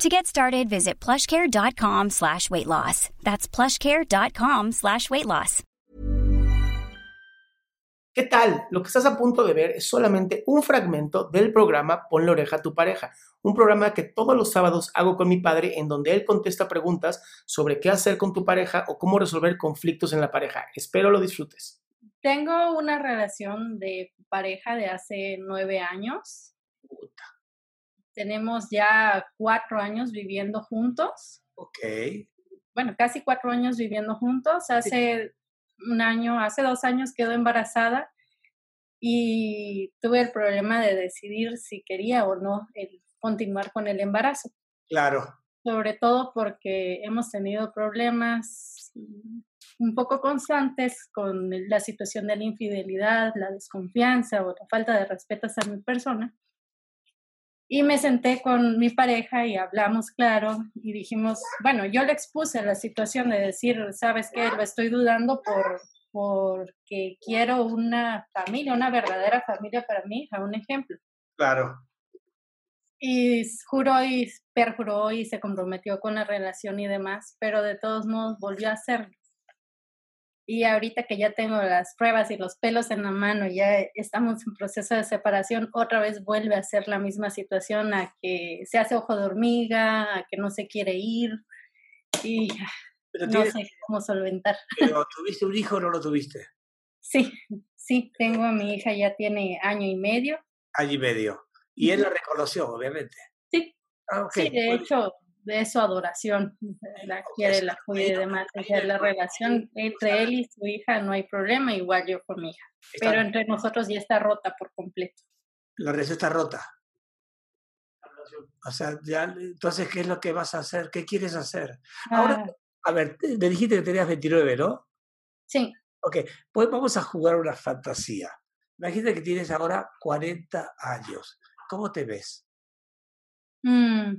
To get started, visit plushcare.com slash weight loss. That's plushcare.com slash weight loss. ¿Qué tal? Lo que estás a punto de ver es solamente un fragmento del programa Ponle oreja a tu pareja, un programa que todos los sábados hago con mi padre en donde él contesta preguntas sobre qué hacer con tu pareja o cómo resolver conflictos en la pareja. Espero lo disfrutes. Tengo una relación de pareja de hace nueve años. Tenemos ya cuatro años viviendo juntos. Ok. Bueno, casi cuatro años viviendo juntos. Hace un año, hace dos años quedó embarazada y tuve el problema de decidir si quería o no el continuar con el embarazo. Claro. Sobre todo porque hemos tenido problemas un poco constantes con la situación de la infidelidad, la desconfianza o la falta de respeto hacia mi persona. Y me senté con mi pareja y hablamos claro y dijimos, bueno, yo le expuse la situación de decir, sabes qué, lo estoy dudando por porque quiero una familia, una verdadera familia para mi hija, un ejemplo. Claro. Y juró y perjuró y se comprometió con la relación y demás, pero de todos modos volvió a hacerlo. Y ahorita que ya tengo las pruebas y los pelos en la mano, ya estamos en proceso de separación, otra vez vuelve a ser la misma situación, a que se hace ojo de hormiga, a que no se quiere ir y Pero no tienes- sé cómo solventar. pero ¿tuviste un hijo o no lo tuviste? Sí, sí, tengo a mi hija, ya tiene año y medio. Año y medio. Y él la reconoció, obviamente. Sí, Ah, sí, de hecho, de su adoración, la quiere, la cuida y demás. O sea, la relación entre él y su hija no hay problema, igual yo con mi hija. Pero entre nosotros ya está rota por completo. la relación está rota. O sea, ya, entonces, ¿qué es lo que vas a hacer? ¿Qué quieres hacer? Ahora, Ah, a ver, te- me dijiste que tenías 29, ¿no? sí, Ok, pues vamos a jugar una fantasía. Imagínate que tienes ahora 40 años. ¿Cómo te ves? mm,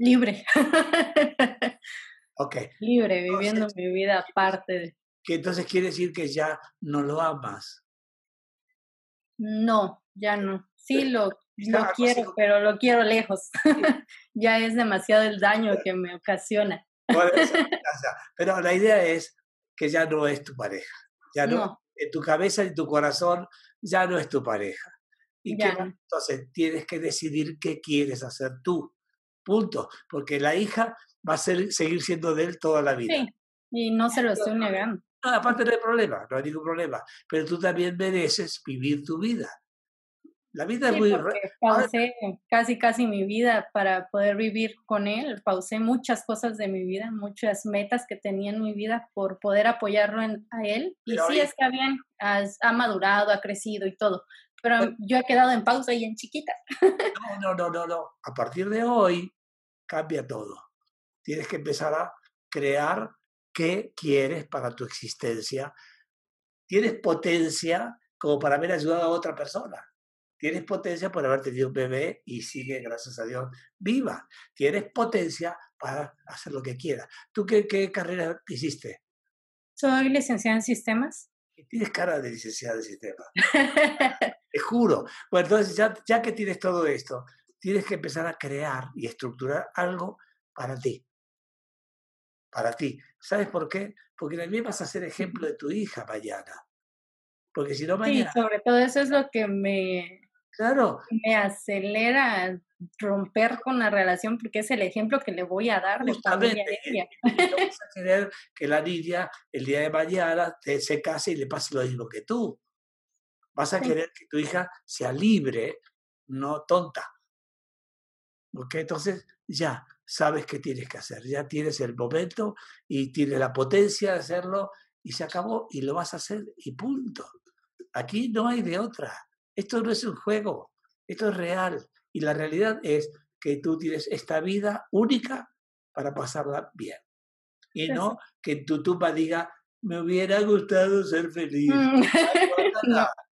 libre. Ok, libre, viviendo Entonces- mi vida aparte de... que entonces quiere decir que ya no lo amas. No, ya no. Sí, lo, lo quiero, pero lo quiero lejos. ya es demasiado el daño que me ocasiona. Pero la idea es que ya no es tu pareja. Ya no, No. en tu cabeza y tu corazón ya no es tu pareja. ¿Y no. entonces tienes que decidir qué quieres hacer tú. Punto. Porque la hija va a ser, seguir siendo de él toda la vida. Sí, y no se lo estoy negando. No, aparte no hay problema, no hay ningún problema. Pero tú también mereces vivir tu vida. La vida es Sí, muy... porque re- Ahora- pausé casi, casi mi vida para poder vivir con él. Pausé muchas cosas de mi vida, muchas metas que tenía en mi vida por poder apoyarlo en- a él. Y Pero sí, ahorita- está bien, has- ha madurado, ha crecido y todo. Pero Bueno. yo he quedado en pausa y en chiquita. No, no, no, no, no. A partir de hoy cambia todo. Tienes que empezar a crear qué quieres para tu existencia. Tienes potencia como para haber ayudado a otra persona. Tienes potencia por haber tenido un bebé y sigue, gracias a Dios, viva. Tienes potencia para hacer lo que quieras. ¿Tú qué, qué carrera hiciste? Soy licenciada en sistemas. Tienes cara de licenciada de sistema. Te juro. Bueno, entonces ya, ya que tienes todo esto, tienes que empezar a crear y estructurar algo para ti. para ti. ¿Sabes por qué? Porque también vas a ser ejemplo de tu hija mañana. Porque si no mañana... Sí, sobre todo eso es lo que me, claro. me acelera romper con la relación porque es el ejemplo que le voy a dar de familia. No vas a querer que la niña el día de mañana te, se case y le pase lo mismo que tú. Vas a Sí. querer que tu hija sea libre, no tonta. ¿Ok? Entonces ya sabes qué tienes que hacer, ya tienes el momento y tienes la potencia de hacerlo y se acabó y lo vas a hacer y punto. Aquí no hay de otra. Esto no es un juego, esto es real. Y la realidad es que tú tienes esta vida única para pasarla bien. Y no que tu tumba diga, me hubiera gustado ser feliz. Mm. Ay, guácala,